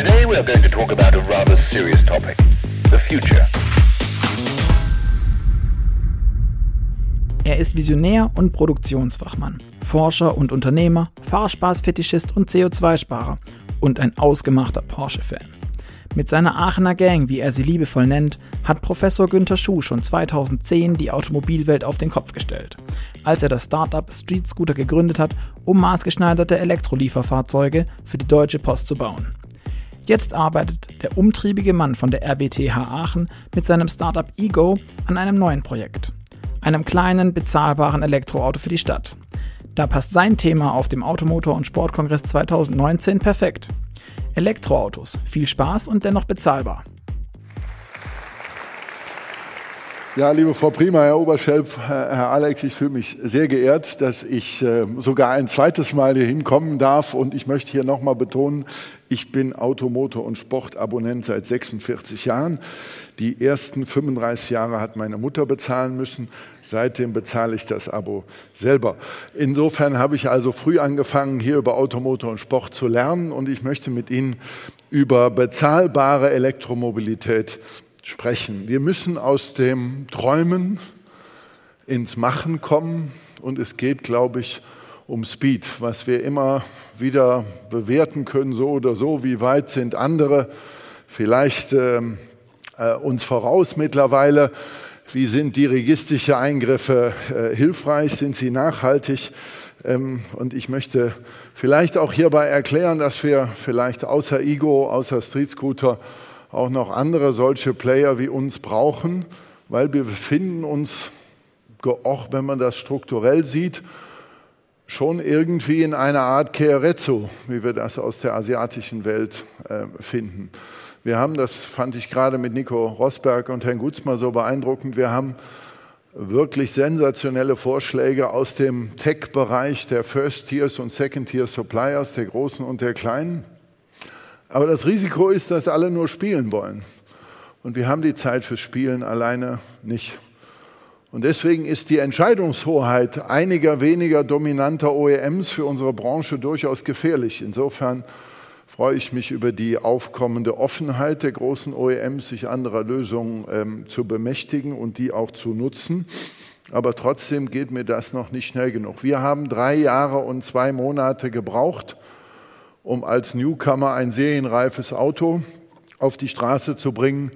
Today we are going to talk about a rather serious topic, the future. Er ist Visionär und Produktionsfachmann, Forscher und Unternehmer, Fahrspaßfetischist und CO2-Sparer und ein ausgemachter Porsche-Fan. Mit seiner Aachener Gang, wie er sie liebevoll nennt, hat Professor Günther Schuh schon 2010 die Automobilwelt auf den Kopf gestellt, als er das Startup Street Scooter gegründet hat, um maßgeschneiderte Elektrolieferfahrzeuge für die Deutsche Post zu bauen. Jetzt arbeitet der umtriebige Mann von der RWTH Aachen mit seinem Startup Ego an einem neuen Projekt einem kleinen, bezahlbaren Elektroauto für die Stadt. Da passt sein Thema auf dem Automotor- und Sportkongress 2019 perfekt. Elektroautos, viel Spaß und dennoch bezahlbar. Ja, liebe Frau Prima, Herr Oberschelp, Herr Alex, ich fühle mich sehr geehrt, dass ich äh, sogar ein zweites Mal hier hinkommen darf. Und ich möchte hier nochmal betonen, ich bin Automotor- und Sportabonnent seit 46 Jahren. Die ersten 35 Jahre hat meine Mutter bezahlen müssen. Seitdem bezahle ich das Abo selber. Insofern habe ich also früh angefangen, hier über Automotor und Sport zu lernen und ich möchte mit Ihnen über bezahlbare Elektromobilität sprechen. Wir müssen aus dem Träumen ins Machen kommen und es geht, glaube ich, um Speed, was wir immer wieder bewerten können, so oder so, wie weit sind andere. Vielleicht ähm, äh, uns voraus mittlerweile? Wie sind dirigistische Eingriffe äh, hilfreich? Sind sie nachhaltig? Ähm, und ich möchte vielleicht auch hierbei erklären, dass wir vielleicht außer Ego, außer Street Scooter auch noch andere solche Player wie uns brauchen, weil wir befinden uns, auch wenn man das strukturell sieht, schon irgendwie in einer Art Kehrezzo, wie wir das aus der asiatischen Welt äh, finden. Wir haben, das fand ich gerade mit Nico Rosberg und Herrn Gutzmer so beeindruckend, wir haben wirklich sensationelle Vorschläge aus dem Tech-Bereich der First-Tiers und Second-Tier-Suppliers, der Großen und der Kleinen. Aber das Risiko ist, dass alle nur spielen wollen. Und wir haben die Zeit fürs Spielen alleine nicht. Und deswegen ist die Entscheidungshoheit einiger weniger dominanter OEMs für unsere Branche durchaus gefährlich. Insofern freue ich mich über die aufkommende Offenheit der großen OEMs, sich anderer Lösungen ähm, zu bemächtigen und die auch zu nutzen. Aber trotzdem geht mir das noch nicht schnell genug. Wir haben drei Jahre und zwei Monate gebraucht, um als Newcomer ein serienreifes Auto auf die Straße zu bringen,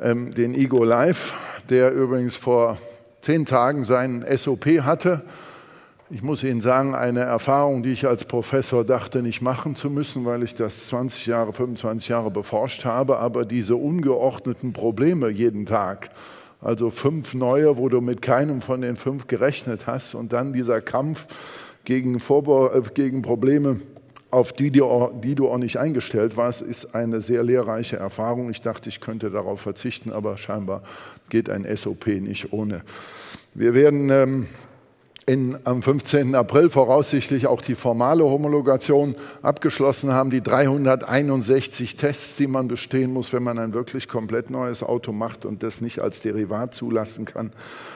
ähm, den Ego Live, der übrigens vor zehn Tagen seinen SOP hatte. Ich muss Ihnen sagen, eine Erfahrung, die ich als Professor dachte, nicht machen zu müssen, weil ich das 20 Jahre, 25 Jahre beforscht habe, aber diese ungeordneten Probleme jeden Tag, also fünf neue, wo du mit keinem von den fünf gerechnet hast und dann dieser Kampf gegen, Vorbau, äh, gegen Probleme, auf die, die, du auch nicht eingestellt warst, ist eine sehr lehrreiche Erfahrung. Ich dachte, ich könnte darauf verzichten, aber scheinbar geht ein SOP nicht ohne. Wir werden ähm, in, am 15. April voraussichtlich auch die formale Homologation abgeschlossen haben, die 361 Tests, die man bestehen muss, wenn man ein wirklich komplett neues Auto macht und das nicht als Derivat zulassen kann.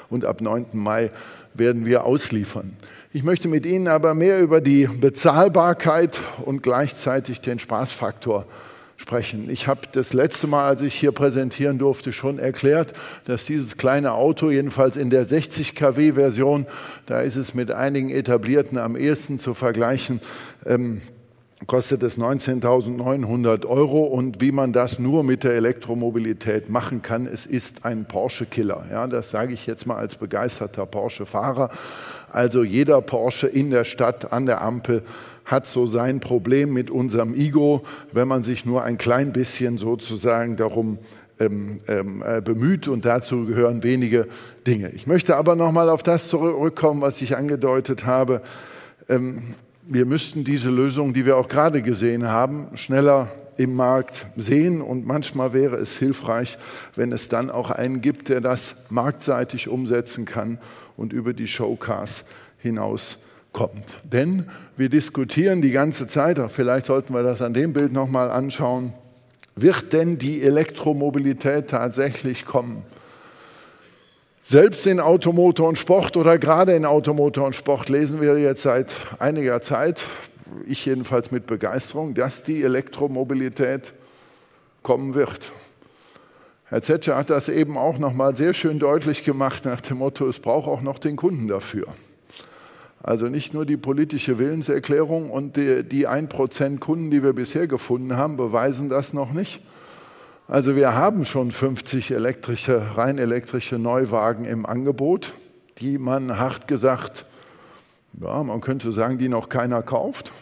Und ab 9. Mai werden wir ausliefern. Ich möchte mit Ihnen aber mehr über die Bezahlbarkeit und gleichzeitig den Spaßfaktor sprechen. Ich habe das letzte Mal, als ich hier präsentieren durfte, schon erklärt, dass dieses kleine Auto, jedenfalls in der 60 kW Version, da ist es mit einigen etablierten am ehesten zu vergleichen, ähm, kostet es 19.900 Euro und wie man das nur mit der Elektromobilität machen kann, es ist ein Porsche-Killer. Ja, das sage ich jetzt mal als begeisterter Porsche-Fahrer. Also jeder Porsche in der Stadt an der Ampel hat so sein Problem mit unserem Ego, wenn man sich nur ein klein bisschen sozusagen darum ähm, ähm, äh, bemüht und dazu gehören wenige Dinge. Ich möchte aber noch mal auf das zurückkommen, was ich angedeutet habe. Ähm, wir müssten diese Lösung, die wir auch gerade gesehen haben, schneller im Markt sehen und manchmal wäre es hilfreich, wenn es dann auch einen gibt, der das marktseitig umsetzen kann und über die Showcars hinaus kommt. Denn wir diskutieren die ganze Zeit, vielleicht sollten wir das an dem Bild nochmal anschauen, wird denn die Elektromobilität tatsächlich kommen? Selbst in Automotor und Sport oder gerade in Automotor und Sport lesen wir jetzt seit einiger Zeit, ich jedenfalls mit Begeisterung, dass die Elektromobilität kommen wird. Herr Zetscher hat das eben auch noch mal sehr schön deutlich gemacht nach dem Motto, es braucht auch noch den Kunden dafür. Also nicht nur die politische Willenserklärung und die, die 1% Kunden, die wir bisher gefunden haben, beweisen das noch nicht. Also wir haben schon 50 elektrische, rein elektrische Neuwagen im Angebot, die man hart gesagt, ja, man könnte sagen, die noch keiner kauft.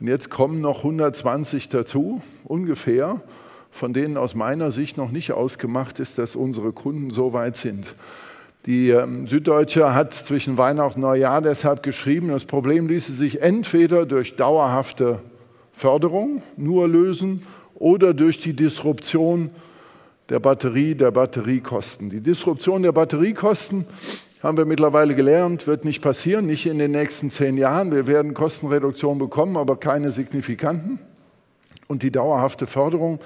Und jetzt kommen noch 120 dazu, ungefähr von denen aus meiner Sicht noch nicht ausgemacht ist, dass unsere Kunden so weit sind. Die ähm, Süddeutsche hat zwischen Weihnachten und Neujahr deshalb geschrieben, das Problem ließe sich entweder durch dauerhafte Förderung nur lösen oder durch die Disruption der Batterie, der Batteriekosten. Die Disruption der Batteriekosten haben wir mittlerweile gelernt, wird nicht passieren, nicht in den nächsten zehn Jahren. Wir werden Kostenreduktion bekommen, aber keine signifikanten. Und die dauerhafte Förderung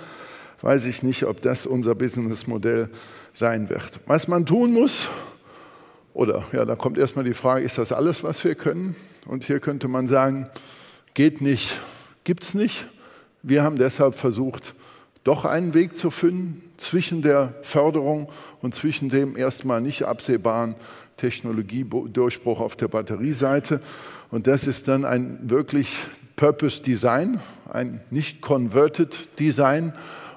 weiß ich nicht, ob das unser Businessmodell sein wird. Was man tun muss, oder ja, da kommt erstmal die Frage, ist das alles, was wir können? Und hier könnte man sagen, geht nicht, gibt es nicht. Wir haben deshalb versucht, doch einen Weg zu finden zwischen der Förderung und zwischen dem erstmal nicht absehbaren Technologiedurchbruch auf der Batterieseite. Und das ist dann ein wirklich Purpose Design, ein nicht Converted Design,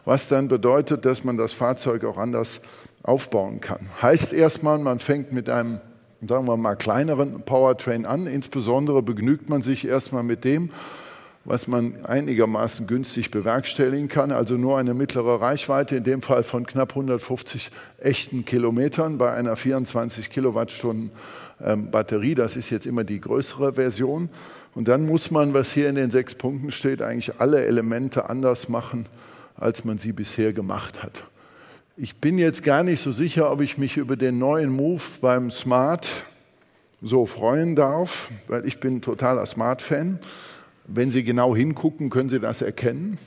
was dann bedeutet, dass man das Fahrzeug auch anders aufbauen kann. Heißt erstmal, man fängt mit einem, sagen wir mal, kleineren Powertrain an. Insbesondere begnügt man sich erstmal mit dem, was man einigermaßen günstig bewerkstelligen kann, also nur eine mittlere Reichweite, in dem Fall von knapp 150 echten Kilometern bei einer 24 Kilowattstunden ähm, Batterie. Das ist jetzt immer die größere Version. Und dann muss man, was hier in den sechs Punkten steht, eigentlich alle Elemente anders machen, als man sie bisher gemacht hat. Ich bin jetzt gar nicht so sicher, ob ich mich über den neuen Move beim Smart so freuen darf, weil ich bin totaler Smart-Fan. Wenn Sie genau hingucken, können Sie das erkennen.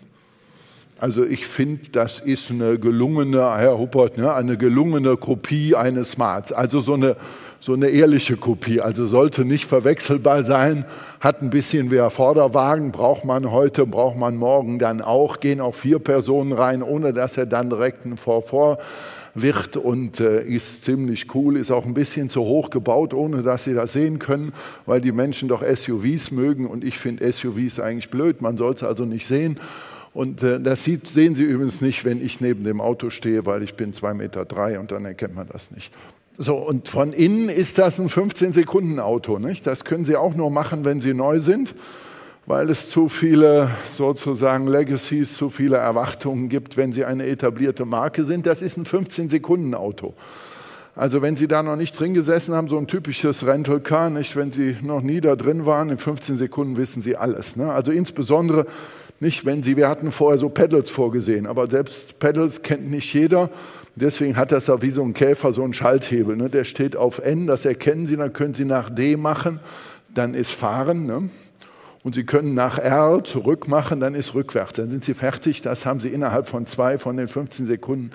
Also ich finde, das ist eine gelungene, Herr Huppert, ne, eine gelungene Kopie eines Smarts. Also so eine so eine ehrliche Kopie, also sollte nicht verwechselbar sein, hat ein bisschen wie ein Vorderwagen, braucht man heute, braucht man morgen dann auch, gehen auch vier Personen rein, ohne dass er dann direkt ein Vorvor wird. Und äh, ist ziemlich cool, ist auch ein bisschen zu hoch gebaut, ohne dass Sie das sehen können, weil die Menschen doch SUVs mögen. Und ich finde SUVs eigentlich blöd, man soll es also nicht sehen. Und äh, das sieht, sehen Sie übrigens nicht, wenn ich neben dem Auto stehe, weil ich bin zwei Meter drei und dann erkennt man das nicht. So, und von innen ist das ein 15-Sekunden-Auto. Das können Sie auch nur machen, wenn Sie neu sind, weil es zu viele sozusagen Legacies, zu viele Erwartungen gibt, wenn Sie eine etablierte Marke sind. Das ist ein 15-Sekunden-Auto. Also wenn Sie da noch nicht drin gesessen haben, so ein typisches Rental Car, nicht, wenn Sie noch nie da drin waren, in 15 Sekunden wissen Sie alles. Ne? Also insbesondere nicht, wenn Sie, wir hatten vorher so Pedals vorgesehen, aber selbst Pedals kennt nicht jeder. Deswegen hat das auch wie so ein Käfer so einen Schalthebel. Ne? Der steht auf N, das erkennen Sie, dann können Sie nach D machen, dann ist Fahren. Ne? Und Sie können nach R zurück machen, dann ist rückwärts. Dann sind Sie fertig. Das haben Sie innerhalb von zwei von den 15 Sekunden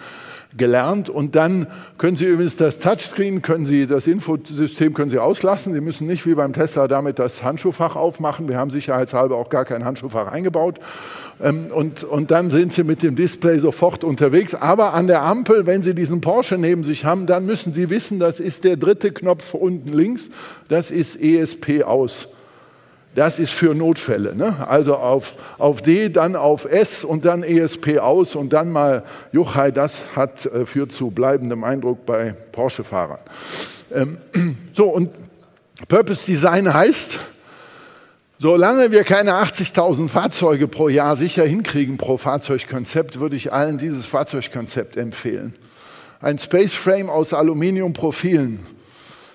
gelernt. Und dann können Sie übrigens das Touchscreen, können Sie das Infosystem können Sie auslassen. Sie müssen nicht wie beim Tesla damit das Handschuhfach aufmachen. Wir haben sicherheitshalber auch gar kein Handschuhfach eingebaut. Ähm, und, und dann sind Sie mit dem Display sofort unterwegs. Aber an der Ampel, wenn Sie diesen Porsche neben sich haben, dann müssen Sie wissen, das ist der dritte Knopf unten links. Das ist ESP aus. Das ist für Notfälle. Ne? Also auf, auf D, dann auf S und dann ESP aus und dann mal Juchai, das hat, äh, führt zu bleibendem Eindruck bei Porsche-Fahrern. Ähm, so, und Purpose Design heißt, solange wir keine 80.000 Fahrzeuge pro Jahr sicher hinkriegen pro Fahrzeugkonzept, würde ich allen dieses Fahrzeugkonzept empfehlen. Ein Space Frame aus Aluminiumprofilen.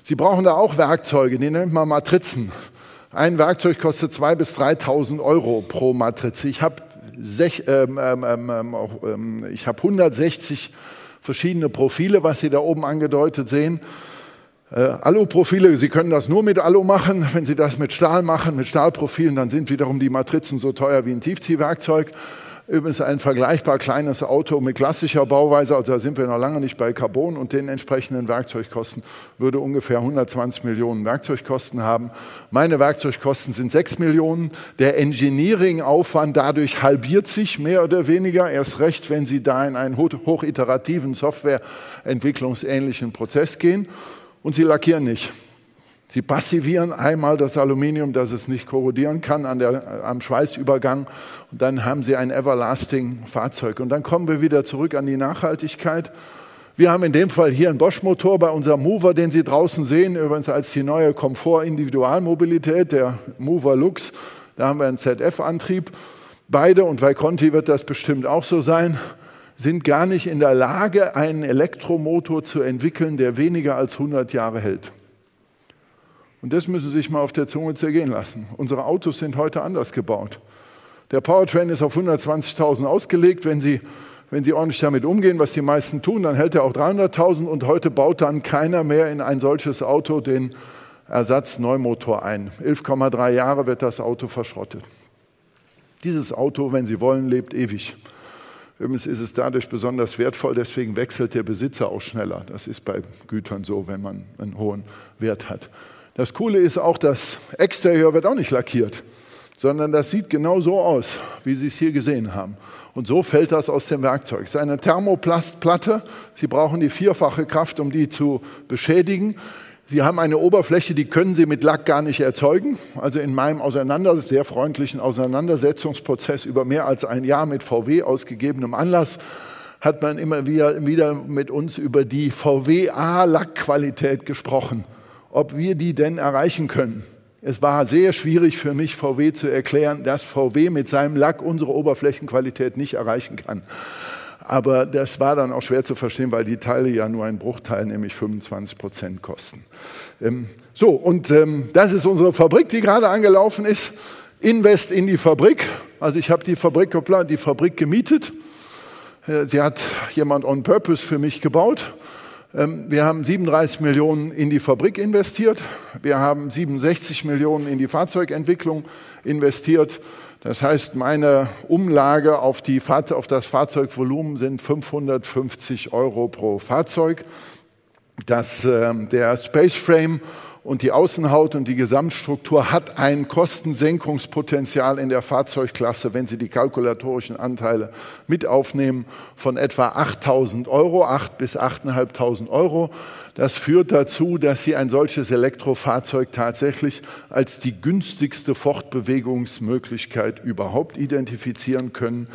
Sie brauchen da auch Werkzeuge, die nennt man Matrizen. Ein Werkzeug kostet 2.000 bis 3.000 Euro pro Matrize. Ich habe ähm, ähm, ähm, ähm, ich hab 160 verschiedene Profile, was Sie da oben angedeutet sehen. Äh, Alu-Profile, Sie können das nur mit Alu machen. Wenn Sie das mit Stahl machen, mit Stahlprofilen, dann sind wiederum die Matrizen so teuer wie ein Tiefziehwerkzeug. Übrigens ein vergleichbar kleines Auto mit klassischer Bauweise, also da sind wir noch lange nicht bei Carbon und den entsprechenden Werkzeugkosten, würde ungefähr 120 Millionen Werkzeugkosten haben. Meine Werkzeugkosten sind 6 Millionen. Der Engineering-Aufwand dadurch halbiert sich mehr oder weniger, erst recht, wenn Sie da in einen hochiterativen Softwareentwicklungsähnlichen Prozess gehen. Und Sie lackieren nicht. Sie passivieren einmal das Aluminium, dass es nicht korrodieren kann an der, am Schweißübergang. Und dann haben Sie ein everlasting Fahrzeug. Und dann kommen wir wieder zurück an die Nachhaltigkeit. Wir haben in dem Fall hier einen Bosch-Motor bei unserem Mover, den Sie draußen sehen, übrigens als die neue Komfort-Individualmobilität, der Mover Lux. Da haben wir einen ZF-Antrieb. Beide, und bei Conti wird das bestimmt auch so sein, sind gar nicht in der Lage, einen Elektromotor zu entwickeln, der weniger als 100 Jahre hält. Und das müssen Sie sich mal auf der Zunge zergehen lassen. Unsere Autos sind heute anders gebaut. Der Powertrain ist auf 120.000 ausgelegt. Wenn Sie, wenn Sie ordentlich damit umgehen, was die meisten tun, dann hält er auch 300.000 und heute baut dann keiner mehr in ein solches Auto den Ersatz-Neumotor ein. 11,3 Jahre wird das Auto verschrottet. Dieses Auto, wenn Sie wollen, lebt ewig. Übrigens ist es dadurch besonders wertvoll, deswegen wechselt der Besitzer auch schneller. Das ist bei Gütern so, wenn man einen hohen Wert hat. Das Coole ist auch, das Exterieur wird auch nicht lackiert, sondern das sieht genau so aus, wie Sie es hier gesehen haben. Und so fällt das aus dem Werkzeug. Es ist eine Thermoplastplatte. Sie brauchen die vierfache Kraft, um die zu beschädigen. Sie haben eine Oberfläche, die können Sie mit Lack gar nicht erzeugen. Also in meinem Auseinander sehr freundlichen Auseinandersetzungsprozess über mehr als ein Jahr mit VW ausgegebenem Anlass hat man immer wieder mit uns über die VW-A-Lackqualität gesprochen ob wir die denn erreichen können. Es war sehr schwierig für mich, VW zu erklären, dass VW mit seinem Lack unsere Oberflächenqualität nicht erreichen kann. Aber das war dann auch schwer zu verstehen, weil die Teile ja nur einen Bruchteil, nämlich 25 Prozent kosten. Ähm, so, und ähm, das ist unsere Fabrik, die gerade angelaufen ist. Invest in die Fabrik. Also ich habe die Fabrik geplant, die Fabrik gemietet. Äh, sie hat jemand on purpose für mich gebaut. Ähm, wir haben 37 Millionen in die Fabrik investiert. Wir haben 67 Millionen in die Fahrzeugentwicklung investiert. Das heißt, meine Umlage auf, die, auf das Fahrzeugvolumen sind 550 Euro pro Fahrzeug. Das, äh, der Space Frame und die Außenhaut und die Gesamtstruktur hat ein Kostensenkungspotenzial in der Fahrzeugklasse, wenn Sie die kalkulatorischen Anteile mit aufnehmen, von etwa 8.000 Euro, 8.000 bis 8.500 Euro. Das führt dazu, dass Sie ein solches Elektrofahrzeug tatsächlich als die günstigste Fortbewegungsmöglichkeit überhaupt identifizieren können.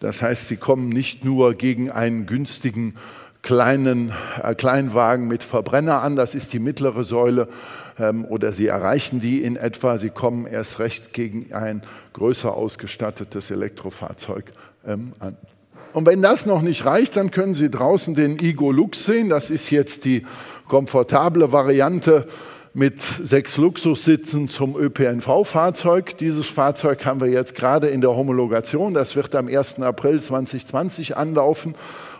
Das heißt, Sie kommen nicht nur gegen einen günstigen kleinen äh, Kleinwagen mit Verbrenner an. Das ist die mittlere Säule. Ähm, oder sie erreichen die in etwa. Sie kommen erst recht gegen ein größer ausgestattetes Elektrofahrzeug ähm, an. Und wenn das noch nicht reicht, dann können Sie draußen den Igo Lux sehen. Das ist jetzt die komfortable Variante mit sechs Luxussitzen zum ÖPNV-Fahrzeug. Dieses Fahrzeug haben wir jetzt gerade in der Homologation. Das wird am 1. April 2020 anlaufen.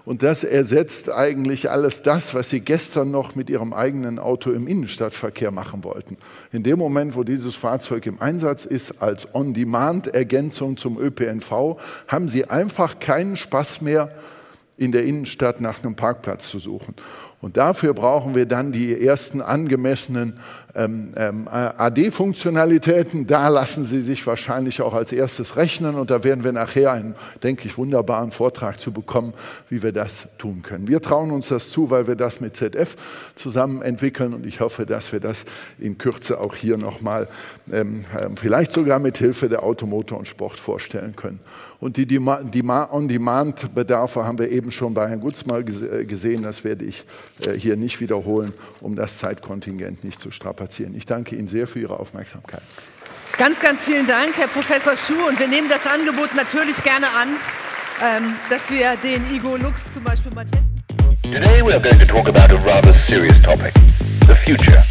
Und das ersetzt eigentlich alles das, was Sie gestern noch mit Ihrem eigenen Auto im Innenstadtverkehr machen wollten. In dem Moment, wo dieses Fahrzeug im Einsatz ist als On-Demand-Ergänzung zum ÖPNV, haben Sie einfach keinen Spaß mehr, in der Innenstadt nach einem Parkplatz zu suchen. Und dafür brauchen wir dann die ersten angemessenen ähm, ähm, AD-Funktionalitäten. Da lassen Sie sich wahrscheinlich auch als erstes rechnen und da werden wir nachher einen, denke ich, wunderbaren Vortrag zu bekommen, wie wir das tun können. Wir trauen uns das zu, weil wir das mit ZF zusammen entwickeln und ich hoffe, dass wir das in Kürze auch hier nochmal, ähm, ähm, vielleicht sogar mit Hilfe der Automotor und Sport vorstellen können. Und die On-Demand-Bedarfe haben wir eben schon bei Herrn Gutzmal äh, gesehen. Das werde ich äh, hier nicht wiederholen, um das Zeitkontingent nicht zu strapazieren. Ich danke Ihnen sehr für Ihre Aufmerksamkeit. Ganz, ganz vielen Dank, Herr Professor Schuh. Und wir nehmen das Angebot natürlich gerne an, ähm, dass wir den Igo Lux zum Beispiel mal testen. Today we are going to talk about a rather serious topic, the future.